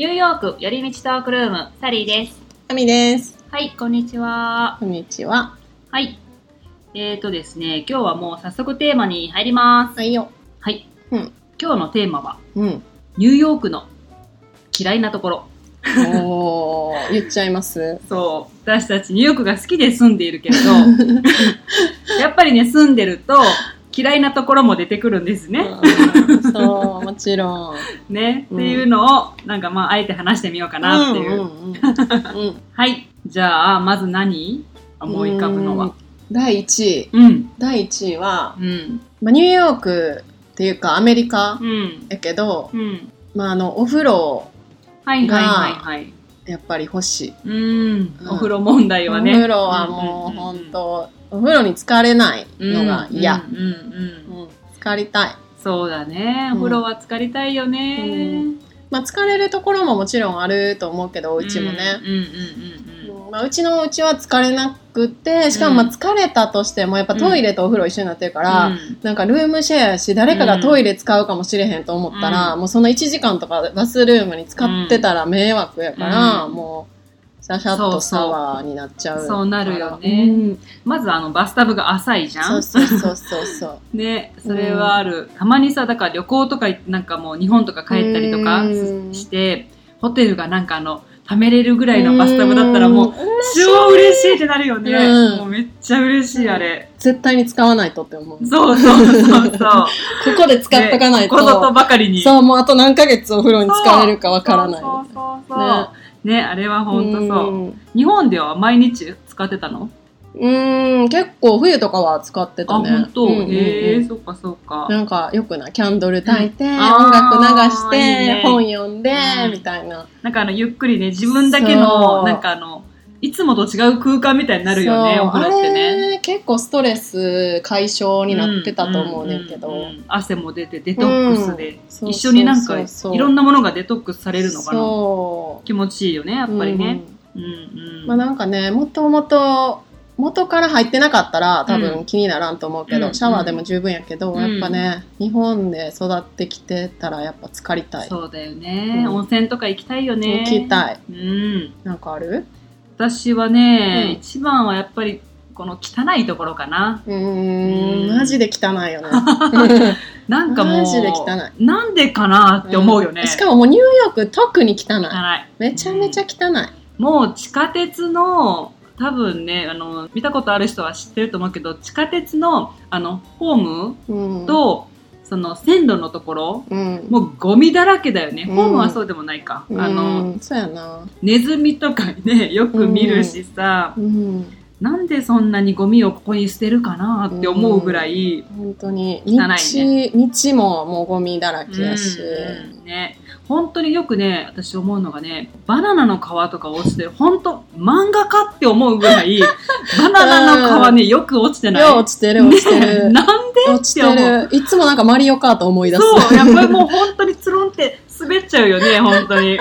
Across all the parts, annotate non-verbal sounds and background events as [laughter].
ニューヨーク寄り道トークルーム、サリーです。あみです。はい、こんにちは。こんにちは。はい。えーとですね、今日はもう早速テーマに入ります。はいよ。はい。うん今日のテーマは、うん。ニューヨークの嫌いなところ。おー、言っちゃいます？そう。私たちニューヨークが好きで住んでいるけれど、[laughs] やっぱりね、住んでると嫌いなところも出てくるんですね。うんそう、もちろん。[laughs] ね。うんっていうのを、なんかまあ、あえて話してみようかなっていう。はい。じゃあ、まず何思い浮かぶのは？うん。第1位。うん。第1位は、うん。まあ、ニューヨークっていうかアメリカうん。やけど、うん。まあ、あの、お風呂、はいはいはいはい。やっぱり欲しい。うん。うんお風呂問題はね。お風呂はもう本当、お風呂に浸かれないのが嫌。うんうんうんうん。うん浸かりたい。そうだね。うんお風呂は浸かりたいよね。まあ、疲れるところももちろんあると思うけど、お家もね。うんうんうんうんうんまあ、うちのうちは疲れなくて、しかもまあ疲れたとしても、やっぱトイレとお風呂一緒になってるから、うん。なんかルームシェアやし、誰かがトイレ使うかもしれへんと思ったら、うん。もうその1時間とかバスルームに使ってたら迷惑やから、うん。もう、シャシャッとシャワーになっちゃう。そうなるよね。うん。まずあのバスタブが浅いじゃん。そうそうそうそう。[laughs] ね、それはある。たまにさ、だから旅行とかなんかもう日本とか帰ったりとかうん。して、ホテルがなんかあの、貯めれるぐらいのバスタブだったらもう、うん超嬉しいってなるよね。うんもうめっちゃ嬉しい、あれ。絶対に使わないとって思う。こそうそうそうそう。[laughs] こで使っとかないと。ねここぞとばかりに。そう、もうあと何ヶ月お風呂に使えるかわからない。そうそうそうそう。ねあれは本当そう。うん日本では毎日使ってたの？うーん、結構冬とかは使ってあ、たね。本当、うんうんうんへえ、そっかそっか。なんかよくな、キャンドル焚いて、うん音楽流しあーいいて、ね。本読んで、うん。みたいな。なんかあの、ゆっくりね、自分だけその、う。なんかあの、いつもと違う空間みたいになるよね、お風呂ってね。結構ストレス解消になってたと思うねんけど。うううん汗も出てデトックスで、うん一緒になんかいろんなものがデトックスされるのかな。気持ちいいよねやっぱりね、うん。うんうん。まあなんかね、もともと、元から入ってなかったら多う分気にならんと思うけど、うん。シャワーでも十分やけど、うん。やっぱね、日本で育ってきてたらやっぱ浸かりたい。そうだよね、うん。温泉とか行きたいよね。行きたい。うん。なんかある？私はね、うん。一番はやっぱりこの汚いところかな。うん。ん、マジで汚いよね。[laughs] なんかもうなんでかなって思うよね、ん。しかももうニューヨーク特に汚い。汚い。めちゃめちゃ汚い。もう地下鉄の多分ねあの見たことある人は知ってると思うけど地下鉄のあのホームうん、と、その線路のところうん、もうゴミだらけだよね、うん。ホームはそうでもないか、あの。ネズミとかねよく見るしさ、うん、なんでそんなにゴミをここに捨てるかなって思うぐらい、本当に。汚道、い道ももうゴミだらけやし。うん。ね。本当によくね私思うのがねバナナの皮とか落ちてる。本当漫画かって思うぐらい [laughs] バナナの皮ねよく落ちてない。よう落ちてる、落ちてる。なんで落ちてる。いつもなんかマリオカート思い出す。そう。やっぱりもう本当につるんって滑っちゃうよね本当に。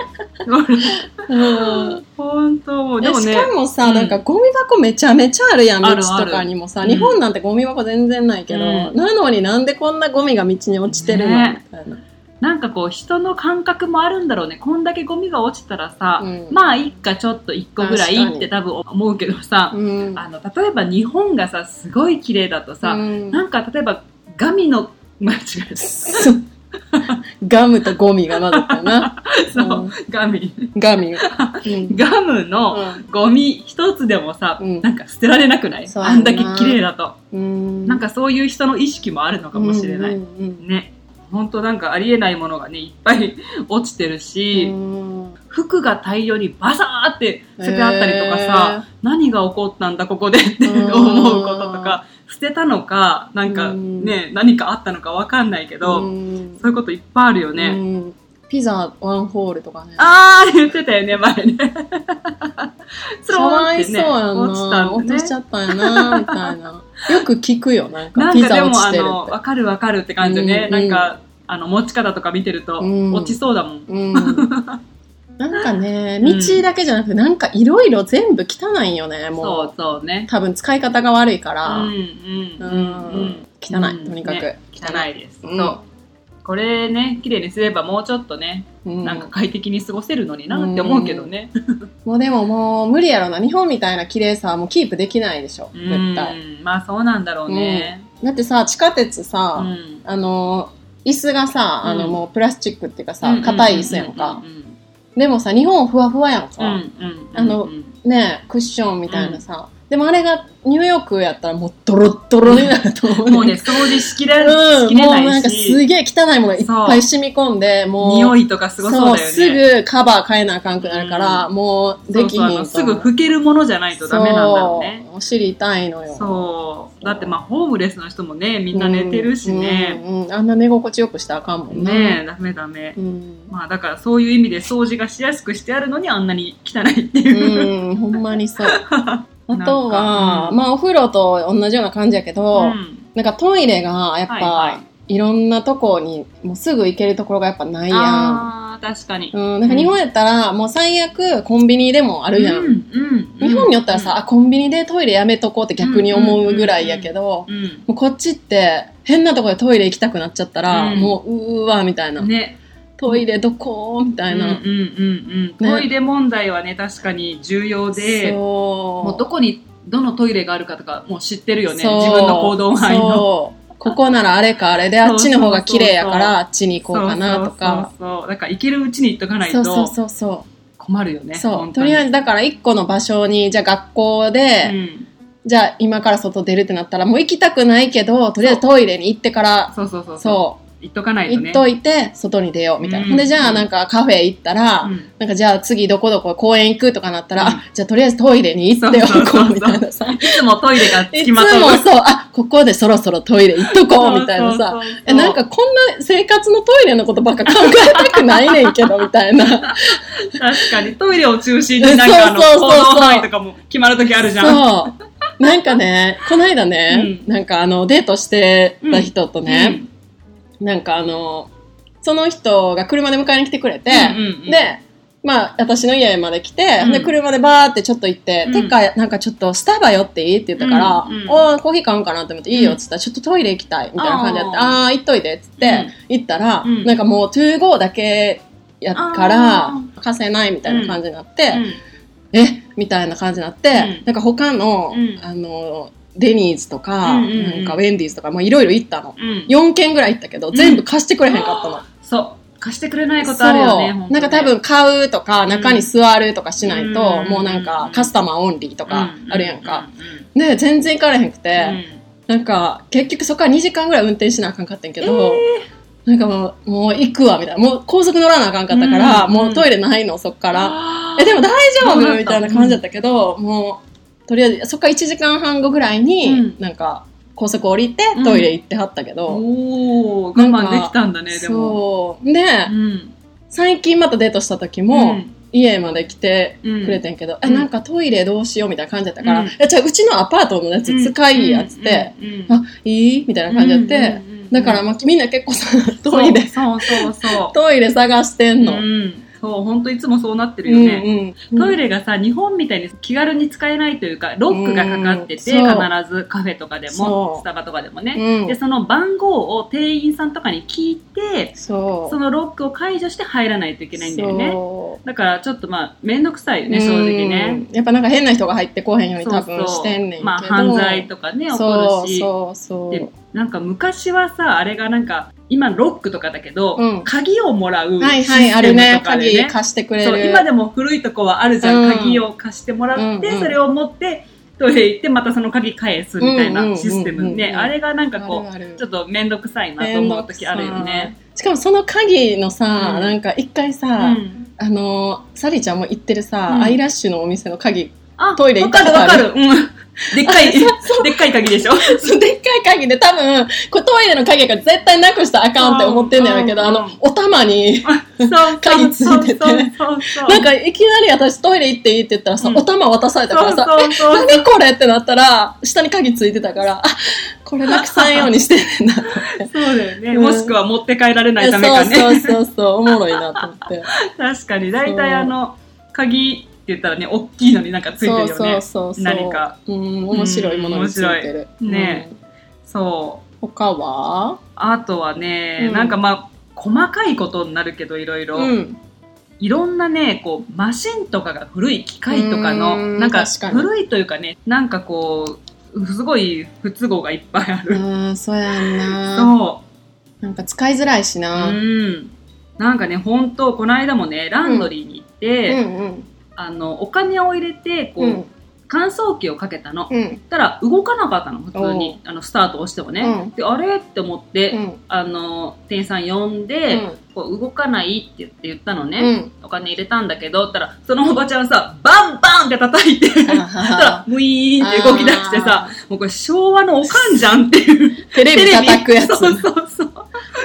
うん。本当もうでもしねかもさ、うん。なんかゴミ箱めちゃめちゃあるやん、道とかにもさ。うん。日本なんてゴミ箱全然ないけど、うん。なのになんでこんなゴミが道に落ちてるの、ね。みたいな。なんかこう人の感覚もあるんだろうね。こんだけゴミが落ちたらさ、うん。まあいっかちょっと一個ぐらいって多分思うけどさ、うん。あの例えば日本がさすごい綺麗だとさ、うん。なんか例えばガミの間違え [laughs] [laughs] ガムとゴミが混ざったよな。た [laughs] そう、うん。ガミ。ガミ。[laughs] うん。ガムのゴミ一つでもさ、うん。なんか捨てられなくない？あんだけ綺麗だと、うん。なんかそういう人の意識もあるのかもしれない、うんうんね。本当なんかありえないものがねいっぱい落ちてるうし、ん。服が大量にバサーって捨ててあったりとかさ、へ何が起こったんだここでってうん。思うこととか捨てたのかなんかうんね何かあったのかわかんないけど、うんそういうこといっぱいあるよね、うんピザワンホールとかね。あー言ってたよね前ね [laughs] スかわいそうやん落ちたな。落んだねとしちゃったんやな、みたいな。[laughs] よく聞くよ、なんか。なんかでもあのわかるわかるって感じでね、うんなんかあの持ち方とか見てるとうん落ちそうだもん、って。うん。なんかね、道だけじゃなくて、なんかいろいろ全部汚いよね、もう。そうそうね。多分使い方が悪いから。うんうん汚い、とにかく。ね汚いです、うんそう。これね綺麗にすればもうちょっとね、うん。なんか快適に過ごせるのになって思うけどね、もうでももう無理やろな。日本みたいな綺麗さはもうキープできないでしょ。絶対。うんまあそうなんだろうね、だってさ、地下鉄さ、うん。あの、椅子がさ、あのうん。もうプラスチックっていうかさうん、硬い椅子やんか。う。んでもさ、日本ふわふわやんか。うんうんうんあのうんねクッションみたいなさ。でもあれがニューヨークやったらもうドロッドロになると思う。もうね掃除しきれ,、うん、しきれもうななんいかすしげえ汚いものがいっぱい染み込んで、もう。匂いとかすごそうだよねすぐカバー変えなあかんくなるから、うもうできひんすぐ拭けるものじゃないとダメなんだろうねお尻痛いのよ。そうだってまあホームレスの人もねみんな寝てるしね、うん。うんあんな寝心地よくしたらあかんもんね。ねえダメダメ、うん。まあだからそういう意味で掃除がしやすくしてあるのにあんなに汚いっていう、うん、ほんまにそう。[laughs] あとは、かうん。まあお風呂と同じような感じやけど、うん。なんかトイレがやっぱ、はいはい。ろんなとこにもうすぐ行けるところがやっぱないやん。あー確かに。うん、なんか日本やったら、もう最悪コンビニでもあるやん。うんうん日本によったらさ、あ、コンビニでトイレやめとこうって逆に思うぐらいやけど、うんもうこっちって変なとこでトイレ行きたくなっちゃったら、うん。もううーわみたいな、ねトイレどこ？みたいな、うんうんうんうん、トイレ問題はね確かに重要でもうどこにどのトイレがあるかとかもう知ってるよね。自分の行動範囲の。ここならあれかあれであっちの方が綺麗やからあっちに行こうかなとか。そうそうそうそう。だから行けるうちに行っとかないそうそうとそう。そ困るよねう。そうとりあえずだから一個の場所にじゃあ学校で、うん。じゃあ今から外出るってなったらもう行きたくないけどとりあえずトイレに行ってからそうそうそうそう。そう行っとかないとね。行っといて外に出ようみたいな、うん。でじゃあなんかカフェ行ったら、うん。なんかじゃあ次どこどこ公園行くとかなったら、うん。あじゃあとりあえずトイレに行っておこうみたいなさ。いつもトイレがついつきまとう。もそう。あここでそろそろトイレ行っとこうみたいなさ。えなんかこんな生活のトイレのことばっか考えたくないねんけどみたいな。確かにトイレを中心になんかあのそうそうそうそう行動範囲とかも決まるときあるじゃん。そう。なんかねこの間ね、なんかあのデートしてた人とね、なんかあのその人が車で迎えに来てくれて、で、まあ、私の家まで来て、うん。で、車でバーってちょっと行って、うん。てか、なんかちょっとスタバ寄っていいって言ったから、おーコーヒー買うんかなって思って、いいよっつったら、ちょっとトイレ行きたいみたいな感じであって、ああー、行っといてっつって、行ったら、うん。なんかもう、トゥーゴーだけやからあ、貸せないみたいな感じになって、うん。え？みたいな感じになって、うん。なんか他の、うん。あの、デニーズとか、うんうんうん。なんかウェンディーズとか、もういろいろ行ったの。うん。4軒ぐらい行ったけど、全部貸してくれへんかったの。そう。貸してくれないことあるよねなんか多分買うとか、中に座るとかしないと、うん。もうなんかカスタマーオンリーとかあるやんか。うで、全然行かれへんくんて、うん。なんか結局そこから2時間ぐらい運転しなあかんかったんやけど、なんかもう、もう行くわ、みたいな。もう高速乗らなあかんかったから、うん。もうトイレないの、そっから。あー。え、でも大丈夫？みたいな感じだったけど、もう、とりあえず、そっから1時間半後ぐらいに、うん。なんか、高速降りてうん。トイレ行ってはったけど、おー我慢できたんだねでも。そう。で、うん。最近またデートした時も、家まで来てくれてんけど、うん。え、なんかトイレどうしようみたいな感じだったから、うん。いや、じゃあうちのアパートのやつ使いやつって、うん。うん。うん。あ、いいみたいな感じやって、うん。うん。うん。だから、まあ、みんな結構さ、トイレ、そうそうそう。トイレ探してんの。うんそう本当いつもそうなってるうんよね、うん。トイレがさ日本みたいに気軽に使えないというかロックがかかってて、うん必そう。ずカフェとかでそう。もスタバとかでもね、うん。でその番号を店員さんとかに聞いてそう。そのロックを解除して入らないといけないんだよね。そう。だからちょっとまあ面倒くさいよね正直ね。うんやっぱなんか変な人が入ってこへんように多分そう。そうしてんねんけど。まあ犯罪とかね起こそうるしそうそう。でなんか昔はさあれがなんか今ロックとかだけど、うん。鍵をもらうはいシステムはい、あるね。とかで鍵貸してくれる。今でも古いとこはあるじゃん、うん。鍵を貸してもらって、うんうんそれを持ってトイレ行ってまたその鍵返すみたいなシステムねあれがなんかこうちょっと面倒くさいなと思う時あるよね。しかもその鍵のさ、うん。なんか一回うさ、ん。あの、サリちゃんも行ってるさ、うん。アイラッシュのお店の鍵、あトイレ行わかるったことある？わかる。うん。[laughs] でっかい、でっかい鍵でしょ？そうでっかい鍵で多分、これトイレの鍵が絶対なくしたらあかんって思ってんねやけど、あのお玉に、[laughs] 鍵ついてて。なんかいきなり私トイレ行っていいって言ったらさ、うんお玉渡されたからさ、え、何これってなったら、下に鍵ついてたから、あ、これなくさんようにしてんねんなと思って。[laughs] そうだよね。うんもしくは持って帰られないためかね。そうそうそうそう、おもろいなと思って。確かに。大体あの、鍵言ったらね、大きいのになんかついてるよね。そうそうそう。何か。うん、面白いものについてる。ねうんそう。他は？あとはね、うんなんかまあ、細かいことになるけどいろいろ、うん。いろんなねこうマシンとかが古い機械とかのんなんか古いというかねなんかこうすごい不都合がいっぱいある、うん、そうやんな。そなんか使いづらいしうな。うんなんかね本当この間もねランドリーに行って、うんうん。あのお金を入れてこう、うん。乾燥機をかけたの、うん。たら動かなかったの普通に。あのスタートを押してもね、うん。であれ？って思って、うん。あの店員さん呼んで、こう動かないって言って言ったのね、うん。お金入れたんだけどったらそのおばちゃんさバンバンって叩いてたらムイーンって動き出してさもうこれ昭和のおかんじゃんっていう。テレビ叩くやつ。そうそうそう。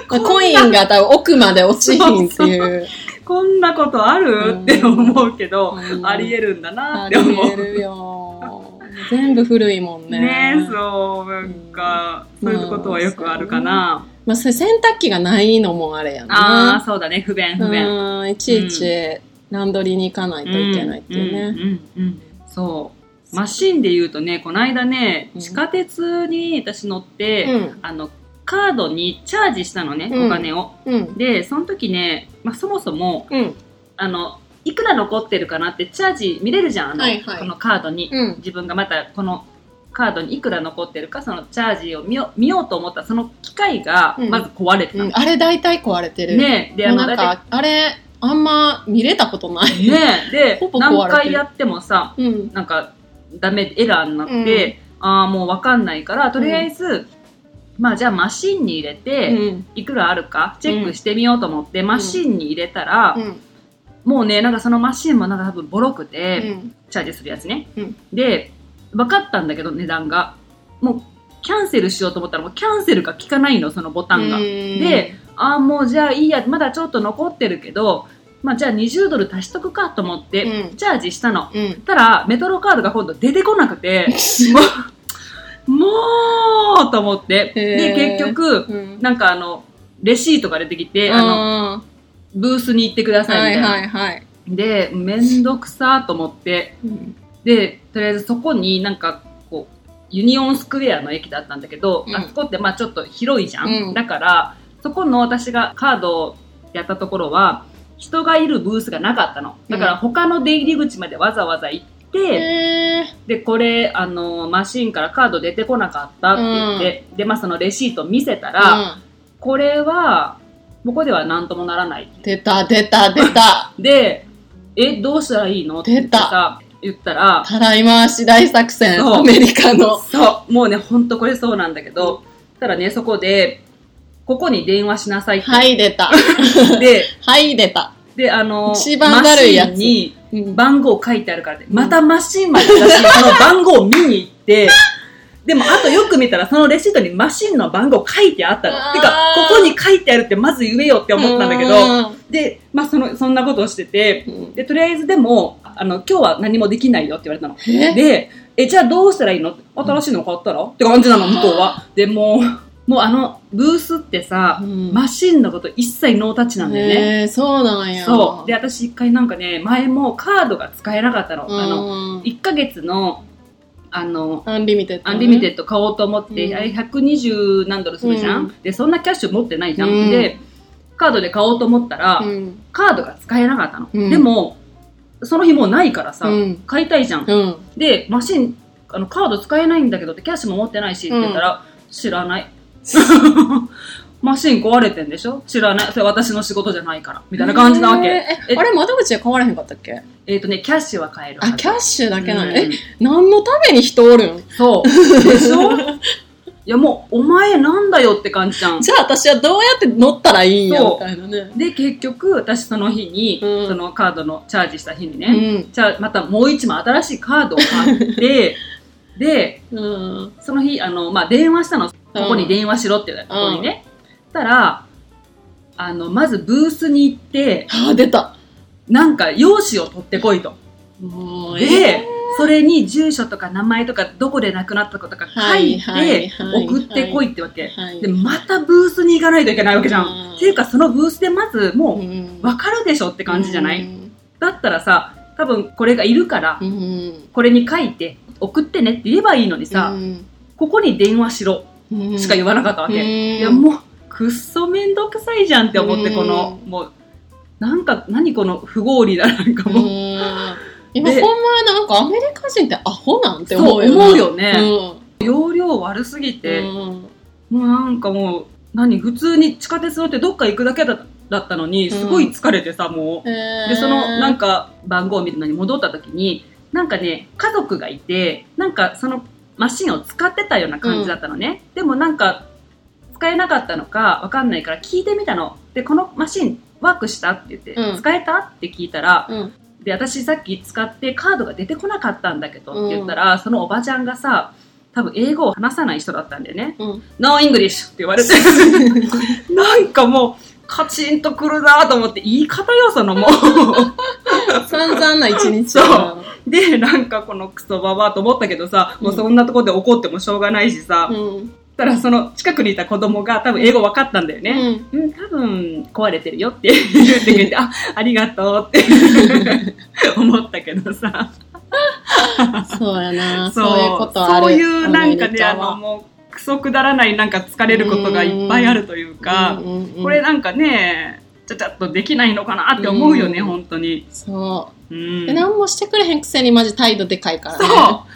コインが多分奥まで落ちひんっていう。こんなことある？って思うけど、うん。ありえるんだなあって思う。りえるよ。全部古いもんね。ねそうなんか、そういうことはよくあるかな、まあ、洗濯機がないのもあれやんああな。そうだね。不便不便。うん、いちいちランドリーに行かないといけないっていうね。そう。マシンで言うとねこの間ねうん。地下鉄に私乗って、うん。あのカードにチャージしたのね、うん。お金を。うん。でその時ね、まあ、そもそもうん。あのいくら残ってるかなってチャージ見れるじゃんあの、はいはいこのカードに、うん。自分がまたこのカードにいくら残ってるかそのチャージを見よ見ようと思ったその機械がうんまず壊れてたの、うんあれ大体壊れてる。ねであもうなんのあれ、あんま見れたことない。ねで [laughs] 何回やってもさうん。なんかダメエラーになって、ああもう分かんないからとりあえず、まあじゃあマシンに入れて、うん。いくらあるかチェックしてみようと思って、マシンに入れたら、うん。もうねなんかそのマシンもなんか多分ボロくて、うん。チャージするやつね、うん。で分かったんだけど値段が。もうキャンセルしようと思ったらもうキャンセルが効かないのそのボタンが、で、ああもうじゃあいいやまだちょっと残ってるけどまあじゃあ20ドル足しとくかと思って、うん。チャージしたの。うん。たらメトロカードが今度出てこなくてもうと思って。で結局うん。なんかあのレシートが出てきて、あのあブースに行ってくだーはいいさみたいな、はいはい。でめんどくさと思って。うん。でとりあえずそこになんかこうユニオンスクエアの駅だったんだけど、うん。あそこってまあちょっと広いじゃん、うん。だからそこの私がカードをやったところは人がいるブースがなかったの。だから他の出入り口までわざわざ行って、へでこれあのマシンからカード出てこなかったって言って、でまあそのレシート見せたら、ーうん。これはここでは何ともならない出た出た出た。[laughs] でえどうしたらいいの？って言ってさ言ったらたらい回し大作戦、アメリカの。そう。もうねほんとこれそうなんだけどただねそこでここに電話しなさいって、はい、出た。[laughs] ではい、出た。であの一番いやつ。マシンにうん番号書いてあるからって、またマシンまで私 [laughs] その番号を見に行ってでもあとよく見たらそのレシートにマシンの番号書いてあったの。てかここに書いてあるってまず言えよって思ったんだけど。で、まあ、そのそんなことをしててうん。でとりあえずでもあの今日は何もできないよって言われたの。え？で、え、じゃあどうしたらいいの？新しいの買ったら？って感じなの、向こうは。で、もう、もうあの、ブースってさ、うんマシンのこと一切ノータッチなんだよね。そうなんや。そう。で、私一回なんかね、前もカードが使えなかったの。あの、うん1ヶ月の、あの、 unlimited ね。 unlimited 買おうと思って、うんあれ120何ドルするじゃん、うんで、そんなキャッシュ持ってないじゃん。うんで、カードで買おうと思ったら、うん。カードが使えなかったの。うんでも、その日もうないからさ、うん買いたいじゃん。で、マシン、あの、カード使えないんだけどって、キャッシュも持ってないしって言ったら、知らない。[laughs] マシン壊れてんでしょ？知らない。それ私の仕事じゃないから。みたいな感じなわけ。へえーえあれ、窓口で買われへんかったっけ？えっ、とね、キャッシュは買えるはあ、ず。キャッシュだけない。うんえ、何のために人おるん？そう。でしょ？[laughs] いやもう、お前なんだよって感じじゃん。じゃあ私はどうやって乗ったらいいんや、みたいなね。で、結局、私その日に、うんそのカードのチャージした日にうね、ん。じゃあまたもう一枚新しいカードを買って、で、[laughs] うん。その日、あの、まあ、電話したの。ここに電話しろって言われた。ここにね。たら、あの、まずブースに行って、あ、出た。なんか用紙を取ってこいと。で、それに住所とか名前とかどこで亡くなったことか書いてはい送ってこいってわけ。はいで、またブースに行かないといけないわけじゃうんん。っていうか、そのブースでまずもううんわかるでしょって感じじゃない、うんだったらさ、多分これがいるから、うん。これに書いて送ってねって言えばいいのにさ、うんここに電話しろうんしか言わなかったわけ。うんいや、もうくっそめんどくさいじゃんって思って、うんこの、もう、なんか、何この不合理だなんかうもう。ん今でほんまなんかアメリカ人ってアホなんって思うよなそう思うよね。うん。容量悪すぎて、うん。もうなんかもう、何、普通に地下鉄乗ってどっか行くだけだだったのに、すごい疲れてさ、もう。へー。で、その、なんか、番号を見るのに戻った時に、なんかね、家族がいて、なんかそのマシンを使ってたような感じだったのね。でもなんか、使えなかったのかわかんないから聞いてみたの。で、このマシンワークしたって言って、うん使えたって聞いたら、うんで、私さっき使ってカードが出てこなかったんだけどって言ったら、そのおばちゃんがさ、多分英語を話さない人だったんだよね。うん No English って言われて、[laughs] なんかもう、カチンとくるなと思って、言い方よ、そのもう。[laughs] 散々な一日で、なんかこのクソババアと思ったけどさ、もうそんなところで怒ってもしょうがないしさ、うん。たらその近くにいた子供が多分英語分かったんだよね。うん。うん、多分壊れてるよって言ってくれて、あ、ありがとうって。[laughs] 思ったけどさ。そうやな。そう。いうことある。そういうなんかね、あのもう、クソくだらないなんか疲れることがいっぱいあるというか、これなんかね、ちゃちゃっとできないのかなって思うよね、うん本当に。そうう、んで。何もしてくれへんくせにマジ態度でかいからね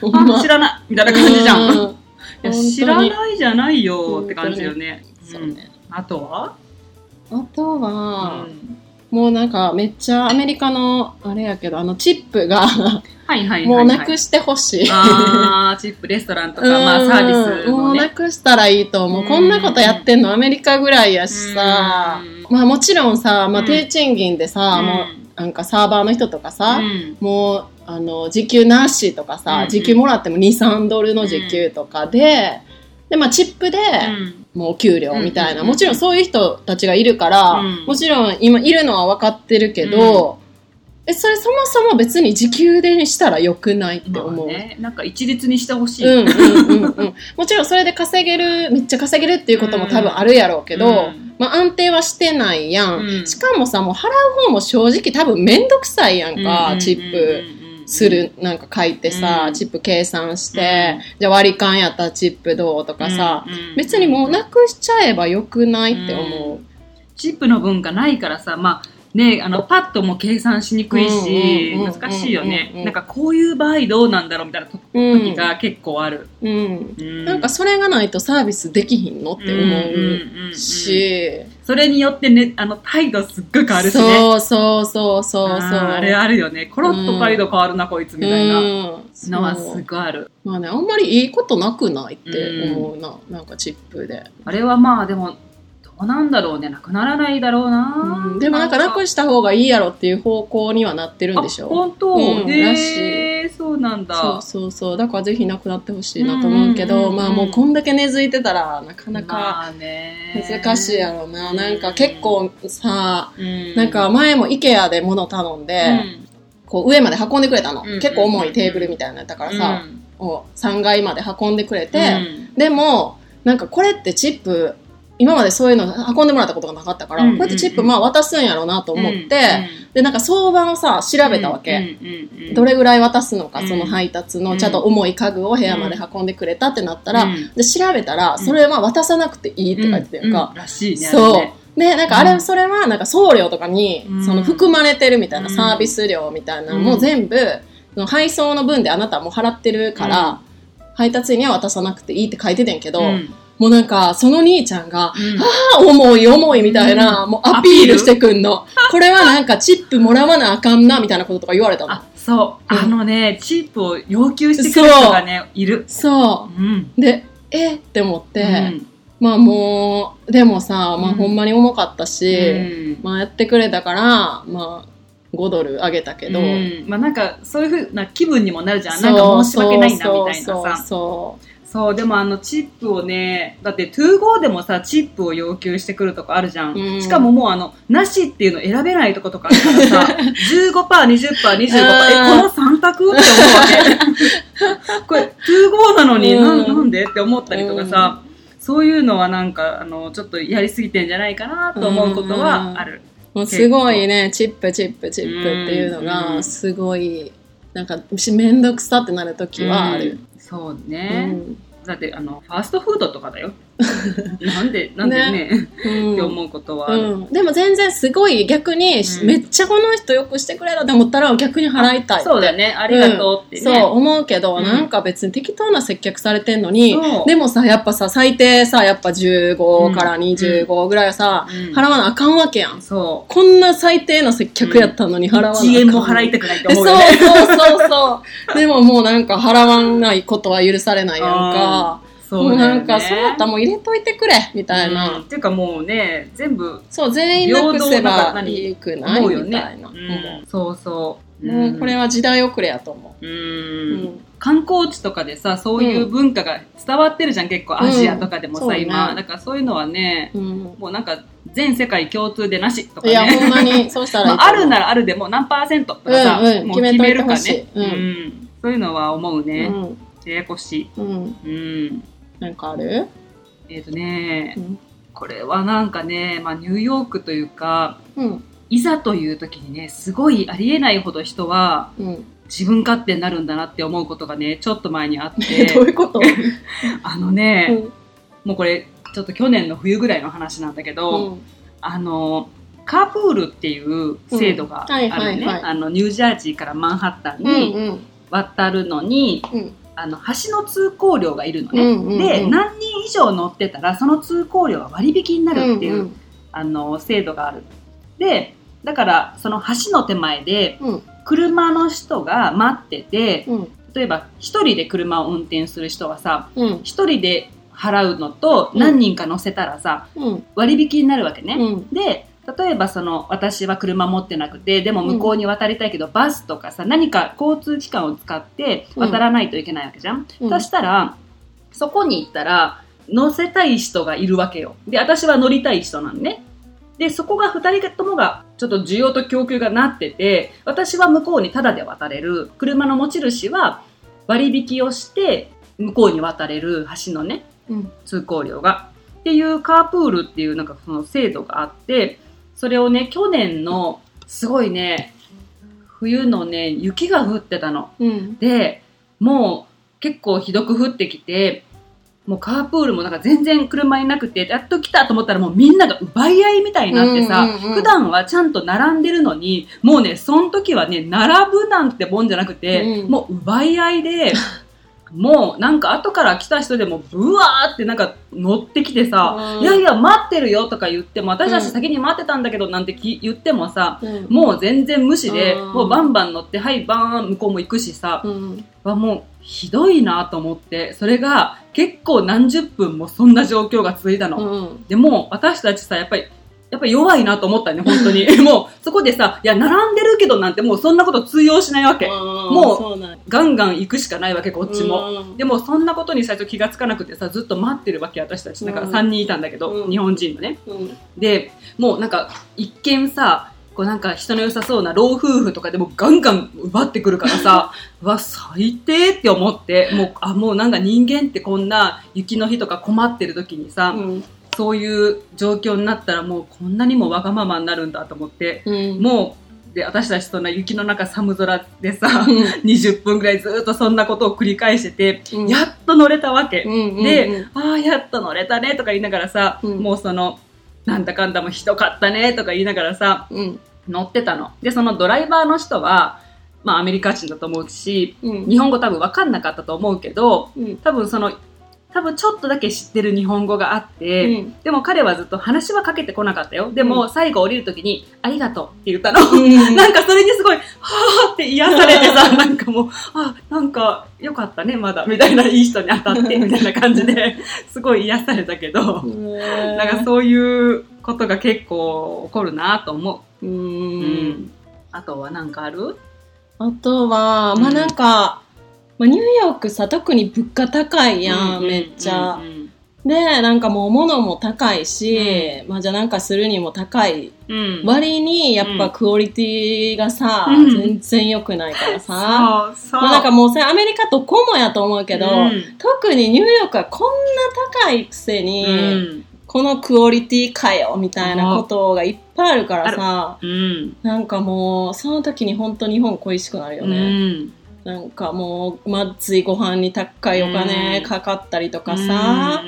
そう、あ知らないみたいな感じじゃん。うんいや知らないじゃないよって感じよね。うんそうねあとは、あとは、うんもうなんかめっちゃアメリカのあれやけどあのチップがはいはいはい、はい。もうなくしてほしい。あーチップレストランとか、まあサービスね。うなくしたらいいと思う。うんこんなことやってんのアメリカぐらいやしさ。うんまあもちろんさ、まあうん低賃金でさ、うんもうなんかサーバーの人とかさ、うんもうあの時給なしとかさ、うん時給もらっても2、3ドルの時給とかで、で、まあチップで、うんもう給料みたいな、うんもちろんそういう人たちがいるから、うんもちろん今いるのは分かってるけど、え、それそもそも別に時給でしたらよくないって思う？まあね、なんか一律にしてほしい。うんうんうんうん。[laughs] もちろんそれで稼げる、めっちゃ稼げるっていうことも多分あるやろうけど、うんまあ安定はしてないやん。うんしかもさ、もう払う方も正直多分めんどくさいやんか、チップ。する、なんか書いてさ、うん。チップ計算して、じゃあ割り勘やったらチップどうとかさ、うんうん。別にもうなくしちゃえばよくないって思う。チップの文化ないからさ、まあ、ね、あの、パッとも計算しにくいし、難しいよねうんうんう。んなんかこういう場合どうなんだろうみたいな時が結構ある。うん。なんかそれがないとサービスできひんのって思うし、それによってね、あの、態度すっごい変わるしね。そうそうそうそうそう。あれあるよね。コロッと態度変わるな、こいつみたいなのはすごいある。まあね、あんまりいいことなくないって思うな。なんかチップで。あれはまあでも、うなんだろうね。なくならないだろうな。うんでもなんかなくした方がいいやろっていう方向にはなってるんでしあょ本当、うんへらーそうなんだ。そうそうそう。だからぜひなくなってほしいなと思うけど、うんうんうんうんまあもうこんだけ根付いてたらなかなか難しいやろうな。なんか結構さ、うんなんか前も IKEA で物頼んで、こう上まで運んでくれたの。うん結構重いテーブルみたいなのやったからさ、を3階まで運んでくれて、うんでも、なんかこれってチップ、今までそういうの運んでもらったことがなかったから、うんうんうん。これってチップまあ渡すんやろうなと思って、で、なんか相場をさ、調べたわけ。どれぐらい渡すのか、うん。その配達の、うん。ちゃんと重い家具を部屋まで運んでくれたってなったら、うん。で、調べたら、それは渡さなくていいって書いてたやん。か。らしいねそう。で、なんかあれ、うん。それはなんか送料とかにう、ん。その含まれてるみたいなうん。サービス料みたいなのうん。も全部、その配送の分であなたはもう払ってるから、配達員には渡さなくていいって書いてたんやけど、うんもうなんか、その兄ちゃんが、うん。ああ、重い重いみたいな、うん。もうアピールしてくんの。これはなんかチップもらわなあかんな、みたいなこととか言われたの。あ。そう。うん。あのねチップを要求してくる人がねいる。そう。ん。う。で、え？って思って、うん。まあもう、でもさ、まあうん。ほんまに重かったし、うん。まあやってくれたから、まあ、5ドルあげたけど、うん。まあなんかそういうふうな気分にもなるじゃん。なんか申し訳ないなみたいなそうさそうそうでもあのチップをねだって ToGo でもさチップを要求してくるとこあるじゃん、うん。しかももうあのなしっていうの選べないとことかあるからさ [laughs] 15%20%25% えこの3択？って思うわけ。[laughs] これ ToGo なのに、うん。なんなんで？って思ったりとかさ、そういうのはなんかあのちょっとやりすぎてんじゃないかなと思うことはある、もうすごいね、チップチップチップっていうのうが、ん。すごい、なんか、しめんどくさってなるときはある。そううね、ん。だってあのファーストフードとかだよ [laughs] なんでなんでねうん。って思うことはうん、でも全然すごい逆に、うん。めっちゃこの人よくしてくれたと思ったら逆に払いたいって。そうだね。ありがとうってね、そう思うけど、うん。なんか別に適当な接客されてんのにそう。でもさやっぱさ最低さやっぱ15から25ぐらいはさ、うん。払わなあかんわけやん。そこんな最低な接客やったのに払わなあかん、1円も払いたくないとえそう思うよね。[laughs] そうそうそうでももうなんか払わないことは許されないやんかそうね。なんかそうやったらもう入れといてくれみたいな、うん。っていうかもうね全部そう全員なくせば何いいくない？思うよみたいな、ねうん。そうそう。もうこれは時代遅れやと思う。ん、う、うん。観光地とかでさそういう文化が伝わってるじゃん結構。アジアとかでもさ、うん今。だからそういうのはねうん。もうなんか全世界共通でなしとかいやほんねまに [laughs] そうしたらあ、るならあるでも何パーセントとかさ、うんうんもう決めるかね。うん。うん。そういうのは思うね、うん。ややこしい。うん。うんなんかある、えっ、とね、うん。これはなんかね、まあ、ニューヨークというかうん。いざという時にねすごいありえないほど人はうん、自分勝手になるんだなって思うことがねちょっと前にあって。[laughs] どういうこと、[laughs] あのね、うん。もうこれちょっと去年の冬ぐらいの話なんだけど、うん。あのカープールっていう制度があるうん。はいね、はいはい。あのニュージャージーからマンハッタンうんにうん。渡るのに、うんあの橋の通行料がいるのね、うんうんうん。で何人以上乗ってたらその通行料が割引になるっていう、うん。あの制度がある。でだからその橋の手前でうん。車の人が待っててうん。例えば一人で車を運転する人はさうん。一人で払うのとうん。何人か乗せたらさ、うん。割引になるわけね、うん。で例えばその私は車持ってなくてでも向こうに渡りたいけど、バスとかさ何か交通機関を使って渡らないといけないわけじゃん、うん。そしたらそこに行ったら乗せたい人がいるわけよ。で私は乗りたい人なんね。でそこが2人ともがちょっと需要と供給がなってて私は向こうにタダで渡れる。車の持ち主は割引をして向こうに渡れる。橋のねうん。通行料が。っていうカープールっていうなんかその制度があって、それをね、去年のすごいね、冬のね、雪が降ってたの。うん。で、もう結構ひどく降ってきて、もうカープールもなんか全然車いなくて、やっと来たと思ったらもうみんなが奪い合いみたいになってさ、うんうんうん。普段はちゃんと並んでるのに、もうね、その時はね、並ぶなんてもんじゃなくて、うん。もう奪い合いで、[laughs] もうなんか後から来た人でもブワーってなんか乗ってきてさ、うん。いやいや待ってるよとか言っても、私たち先に待ってたんだけどなんてき言ってもさ、うん。もう全然無視で、うん。もうバンバン乗って、はいバーン向こうも行くしさ、うん。わもうひどいなと思って、それが結構何十分もそんな状況が続いたの。うん。でも私たちさ、やっぱり、やっぱり弱いなと思ったね、本当に。[laughs] もうそこでさ、いや、並んでるけどなんてもうそんなこと通用しないわけ。もうガンガン行くしかないわけ、こっちも。うんでもそんなことに最初気がつかなくてさ、ずっと待ってるわけ、私たち。なんかうん3人いたんだけど、うん日本人のね。うんで、もうなんか、一見さ、こうなんか人の良さそうな老夫婦とかでもガンガン奪ってくるからさ、[laughs] うわ、最低って思って、もう、あ、もうなんか人間ってこんな雪の日とか困ってる時にさ、うんそういう状況になったらもうこんなにもわがままになるんだと思って、うん。もう、で、私たちそんな雪の中寒空でさ、うん。20分ぐらいずっとそんなことを繰り返してて、うん。やっと乗れたわけ。で、ああ、やっと乗れたねとか言いながらさ、うんもうその、なんだかんだもひどかったねとか言いながらさ、うん。乗ってたの。で、そのドライバーの人は、まあアメリカ人だと思うし、うん。日本語多分分かんなかったと思うけど、うん。多分その、多分ちょっとだけ知ってる日本語があって、うん。でも彼はずっと話はかけてこなかったよ。でも、最後降りるときに、ありがとうって言ったの。うん。[laughs] なんかそれにすごい、はぁって癒されてさ、なんかもう、あ、なんかよかったね、まだ、みたいな、いい人に当たって、みたいな感じで、すごい癒されたけど、なんかそういうことが結構起こるなと思う。う。ん。あとはなんかある？あとは、まあなんか、まあ、ニューヨークさ、特に物価高いやん、めっちゃう。んで、なんかもう物も高いし、まあじゃあなんかするにも高いうん。割に、やっぱクオリティがさ、うん全然良くないからさ。[laughs] そう、そう。まあなんかもうさ、アメリカどこもやと思うけど、うん特にニューヨークはこんな高いくせに、うん。このクオリティかよ、みたいなことがいっぱいあるからさ、うん。なんかもう、その時に本当日本恋しくなるようね。ん。なんかもう、まずいご飯に高いお金かかったりとかさ、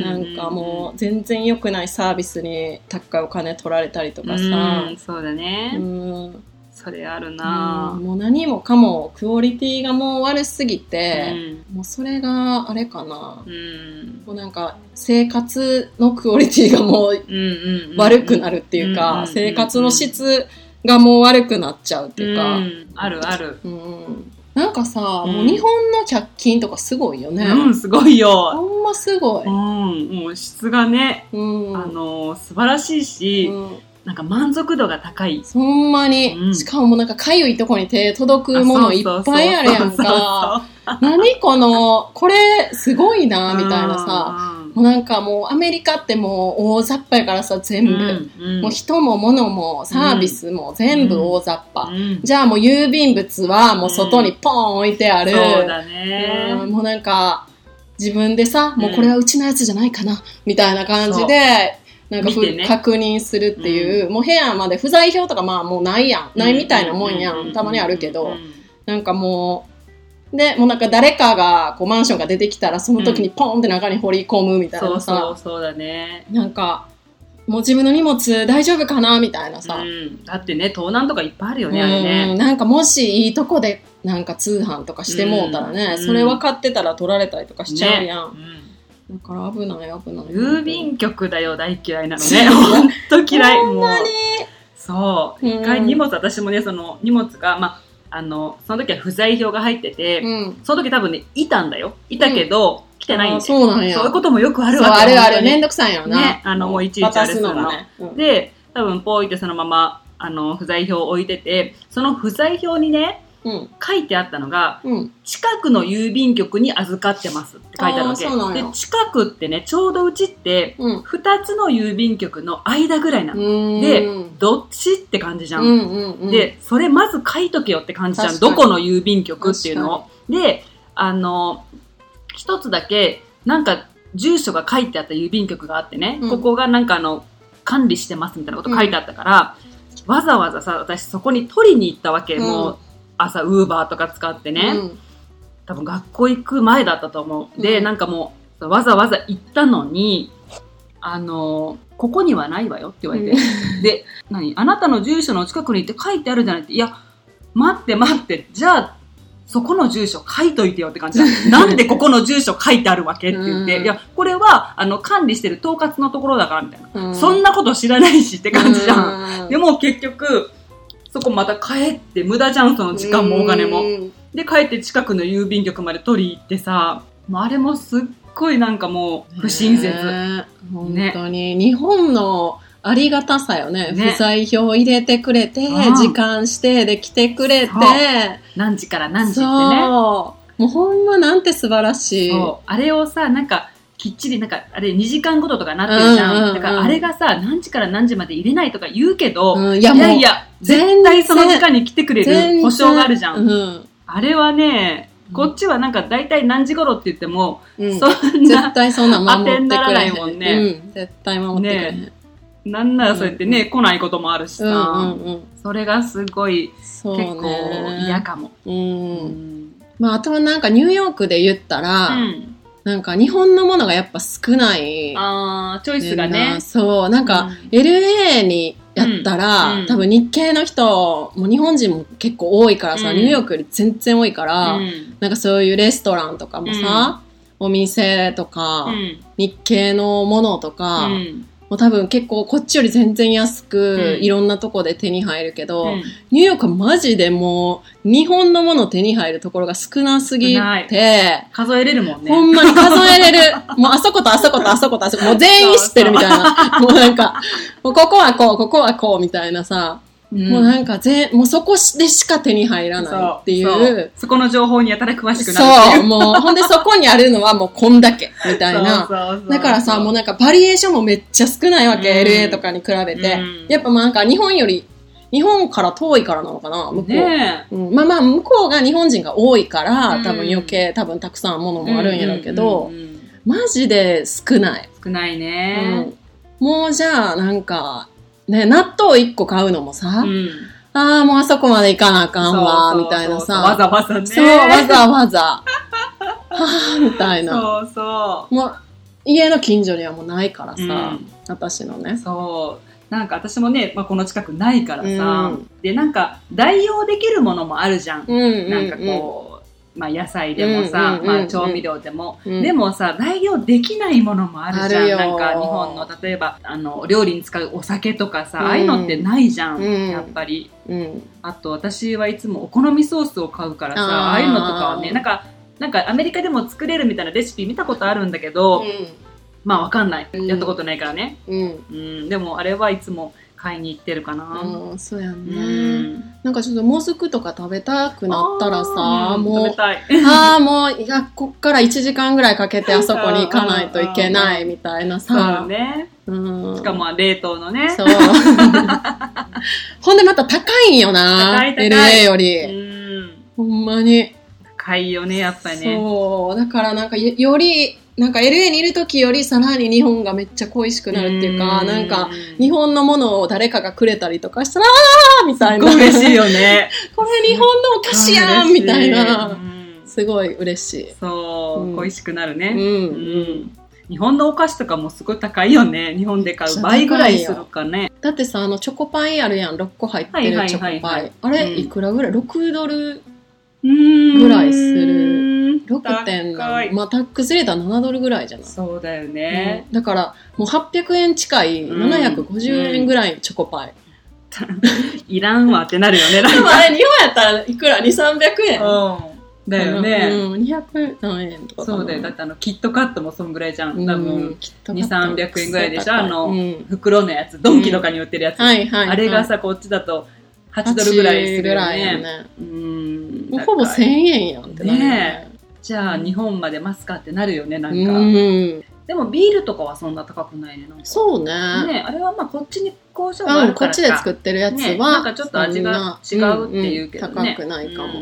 なんかもう全然良くないサービスに高いお金取られたりとかさ、うんそうだね、うん。それあるな。もう何もかもクオリティがもう悪すぎうて、ん。もうそれがあれかな、うん。もうなんか生活のクオリティがもううんうんうん悪くなるっていうか、うん。生活の質がもう悪くなっちゃうっていうか、うん。あるある。うんなんかさ、うんもう日本の借金とかすごいよね。うんすごいよほんますごい。うんもう質がねうん。あの素晴らしいしうんなんか満足度が高いほんまに、うんしかもなんかかゆいとこに手届くものいっぱいあるやんか。[laughs] 何この、これすごいな、みたいなさ。さもうなんかもうアメリカってもう大雑把やからさ、全部。もう人も物もサービスも全部大雑把。じゃあもう郵便物はもう外にポーン置いてある。そうだね。うんもうなんか、自分でさ、もうこれはうちのやつじゃないかな、みたいな感じで、なんかね。確認するっていう、もう部屋まで不在票とかまあもうないやん。ないみたいなもんやん。たまにあるけど、なんかもう、で、もうなんか誰かが、こうマンションが出てきたら、その時にポンって中に掘り込むみたいそうなさ、そうそうだね。なんか、もう自分の荷物大丈夫かなみたいなさ、うん。だってね盗難とかいっぱいあるよねあれうんね。なんかもしいいとこでなんか通販とかしてもうたらね、うん。それ分かってたら取られたりとかしちゃうやん。ね。だから危ない危ない。郵便局だよ大嫌いなのそう。ねほんと嫌い。ほんまに。そうう。ん一回荷物私もねその荷物がまああのその時は不在票が入ってて、うん。その時多分ねいたんだよいたけど、来てないんあでそうなんや。そういうこともよくあるわけあるあめんどくさいよな。ねあのもういちいちあれするので多分ポイってそのままあの不在票を置いててその不在票にねうん。書いてあったのがうん。近くの郵便局に預かってますって書いてあるわけ。で近くってねちょうどうちってうん。2つの郵便局の間ぐらいなの、うん。でどっちって感じじゃん、うんうんうん。でそれまず書いとけよって感じじゃん。どこの郵便局っていうのを。であの一つだけなんか住所が書いてあった郵便局があってね、うん。ここがなんかあの管理してますみたいなこと書いてあったから、わざわざさ私そこに取りに行ったわけ、うん。もう朝ウーバーとか使ってね、うん多分学校行く前だったと思う。で、うんなんかもう、わざわざ行ったのに、あの、ここにはないわよって言われて。で、何？あなたの住所の近くにって書いてあるじゃないって。いや、待って待って、じゃあ、そこの住所書いといてよって感じだ。[laughs] なんでここの住所書いてあるわけって言って、うんいや、これは、あの、管理してる統括のところだからみたいな。うんそんなこと知らないしって感じじゃん。んでも結局、そこまた帰って無駄じゃん、その時間もお金も。うんで、帰って近くの郵便局まで取り行ってさ、もうあれもすっごいなんかもう不親切。本当に、日本のありがたさよね。ね不在票入れてくれて、うん時間指定で来てくれて、何時から何時ってそう。ね。もうほんまなんて素晴らしい。あれをさ、なんか、きっちり、なんか、あれ2時間ごととかなってるじゃん。うんうんうんだからあれがさ、何時から何時まで入れないとか言うけど、うんいいやもうやいや、絶対その時間に来てくれる保証があるじゃん。うん。あれはね、こっちはなんか大体何時頃って言っても、うんそん絶な、対そんなん守ってくれ。当てにならないもんねうん。絶対守ってくれへん。なんならそうやってね、来ないこともあるしさ、うんうんうん。それがすごい結構ね。嫌かも。う。うんん。まあ、あとはなんかニューヨークで言ったら、うんなんか日本のものがやっぱ少ない。あーチョイスがね。そう、なんか、うん。LA にやったら、うん。うん。多分日系の人、もう日本人も結構多いからさ、うん。ニューヨークより全然多いから、うん。なんかそういうレストランとかもさ、お店とか、うん。日系のものとか、うんもう多分結構こっちより全然安く、うんいろんなとこで手に入るけど、うんニューヨークはマジでもう日本のもの手に入るところが少なすぎて、数えれるもんね。ほんまに数えれる。[laughs] もうあそことあそことあそことあそこ。もう全員知ってるみたいな。もうなんか、もうここはこう、ここはこうみたいなさ。うん。もうなんか全、もうそこでしか手に入らないってい。そう。そこの情報にやたら詳しくなるってそう、もう、ほんでそこにあるのはもうこんだけ、みたいな。[laughs] そうそうそう。だからさ、もうなんかバリエーションもめっちゃ少ないわけ、うん。LA とかに比べて。うん。やっぱまあなんか日本より、日本から遠いからなのかな、向こう。ねうん、まあまあ、向こうが日本人が多いから、うん。多分余計、多分たくさんものもあるんやろうけど、マジで少ない。少ないね。うん。もうじゃあ、なんか、ね、納豆1個買うのもさ、うんああ、もうあそこまで行かなあかんわ、みたいなそうわさ。ざわざね。そう、わざわざ。[laughs] はあ、みたいな。そうそもう、家の近所にはもうないからさ、うん私のう。ね。そう。なんか私もね、まあ、この近くないからさ、うんで、なんか代用できるものもあるじゃん。うんうん、うん。なんかこう、まあ野菜でもさ、まあ調味料でも、うんでもさ、代用できないものもあるじゃん。なんか日本の、例えば、あの、料理に使うお酒とかさ、うんああいうのってないじゃん、うんやっぱり。うん。あと私はいつもお好みソースを買うからさ、あーああいうのとかはね、なんか、なんかアメリカでも作れるみたいなレシピ見たことあるんだけど、まあわかんない。うんやったことないからね。うん。うん、でもあれはいつも買いに行ってるかな。うん、そうやんうね。ん。なんかちょっともずくとか食べたくなったらさ、もう食べ、たい。ああ、もう、いや、こっから1時間ぐらいかけてあそこに行かないといけないみたいなそうさ。ね。うん。しかも冷凍のね。そう。[laughs] ほんでまた高いんよな。高い高い LA ようり。ん。ほんまに。高いよね、やっぱりね。そう。だからなんかよより、なんか LA にいる時よりさらに日本がめっちゃ恋しくなるっていうか、うんなんか日本のものを誰かがくれたりとかしたら、あーみたいな。嬉しいよね。[laughs] これ日本のお菓子やんみたいな。うんすごい嬉しい。そう、うん恋しくなるね。うんうん日本のお菓子とかもすごい高いよね。日本で買う倍ぐらいするかね。だってさ、あの、チョコパイあるやん。6個入ってるチョコパイ。あれ、うんいくらぐらい ?6 ドルぐぐらいする。6点まあ、タックス入れたら7ドルぐらいじゃない？そうだよね。うんだから、もう800円近いうん750円ぐらいチョコパイ。いらんわってなるよね。[laughs] でもあれ、日本やったらいくら ?2、300円うん。だよね。うん、200何円とか。そうだよ。だってあの、キットカットもそんぐらいじゃん。うん多分、きっと2、300円ぐらいでしょあのうん袋のやつ。ドンキとかに売ってるやつ。あれがさ、こっちだと8ドルぐらいするよ8ぐらいやね。ね。うん。もうほぼ1000高い円やんってねじゃあ、日本までますかってなるよね、なんか。うん。でも、ビールとかはそんな高くないね。そうね。ね、あれはまあこっちに工場があうん、るこっちで作ってるやつね、は、なんかちょっと味が違うっていうけどね、うんうん高くないかも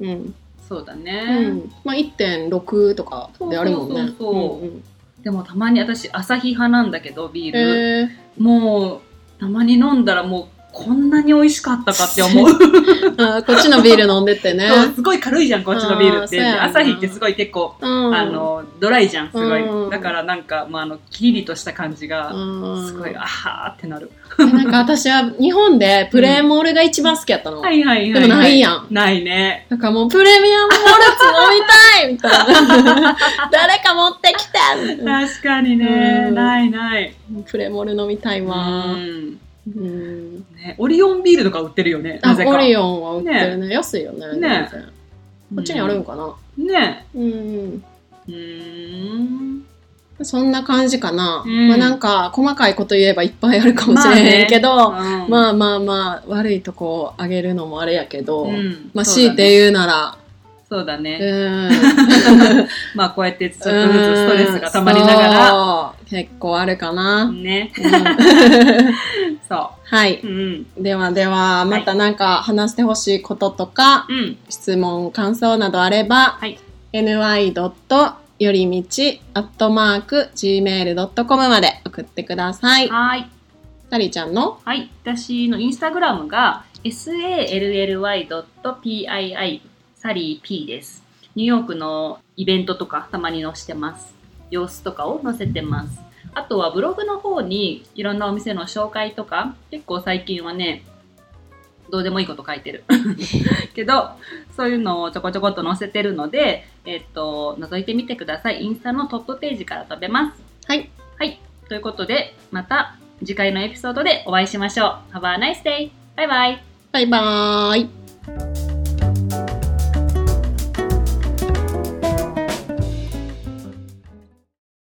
うんうん。そうだうね、ん。まあ、1.6とかであるもんね。そうそうそうそううんでもたまに私朝日派なんだけどビール、えーもうたまに飲んだらもうこんなに美味しかったかって思う。[laughs] こっちのビール飲んでってね。すごい軽いじゃんこっちのビールって。朝日ってすごい結構、うん。あのドライじゃんすごい、うん。だからなんか、まあ、あのキリリとした感じがうん、すごい、あはーってなる、なんか私は日本でプレーモールが一番好きやったの。はいはいはい、はい、でもないやん。ないね。なんかもうプレミアムモルツ飲みたいみたいな。[laughs] 誰か持ってきて。確かにね、うん。ないない。プレモル飲みたいわ。うんうん。ね、オリオンビールとか売ってるよねあ、なぜかオリオンは売ってるね。安いよね。ねこっちにあるんかな。ねうん。うーんそんな感じかな。うんまあなんか、細かいこと言えばいっぱいあるかもしれへんけど、まあ、まあまあまあ悪いとこをあげるのもあれやけど、うんまあ強いて言うなら、そうだうね、ん。[laughs] まあこうやってちょっとずつストレスが溜まりながそう。結構あるからな。ね。うん。そはい。ううん。ではでは、またなんか話してほしいこととか、うん。質問、感想などあれば、はい。ny. よりみち、アットマーク、gmail.com まで送ってください。はい。タリーちゃんの？はい。私のインスタグラムが sally.pii サリー P ですニューヨークのイベントとかたまに載せてます様子とかを載せてますあとはブログの方にいろんなお店の紹介とか結構最近はねどうでもいいこと書いてる [laughs] けどそういうのをちょこちょこっと載せてるのでえっと覗いてみてくださいインスタのトップページから飛べますはい。はい。ということで、また次回のエピソードでお会いしましょう。Have a nice day! バイバイバイバーイ。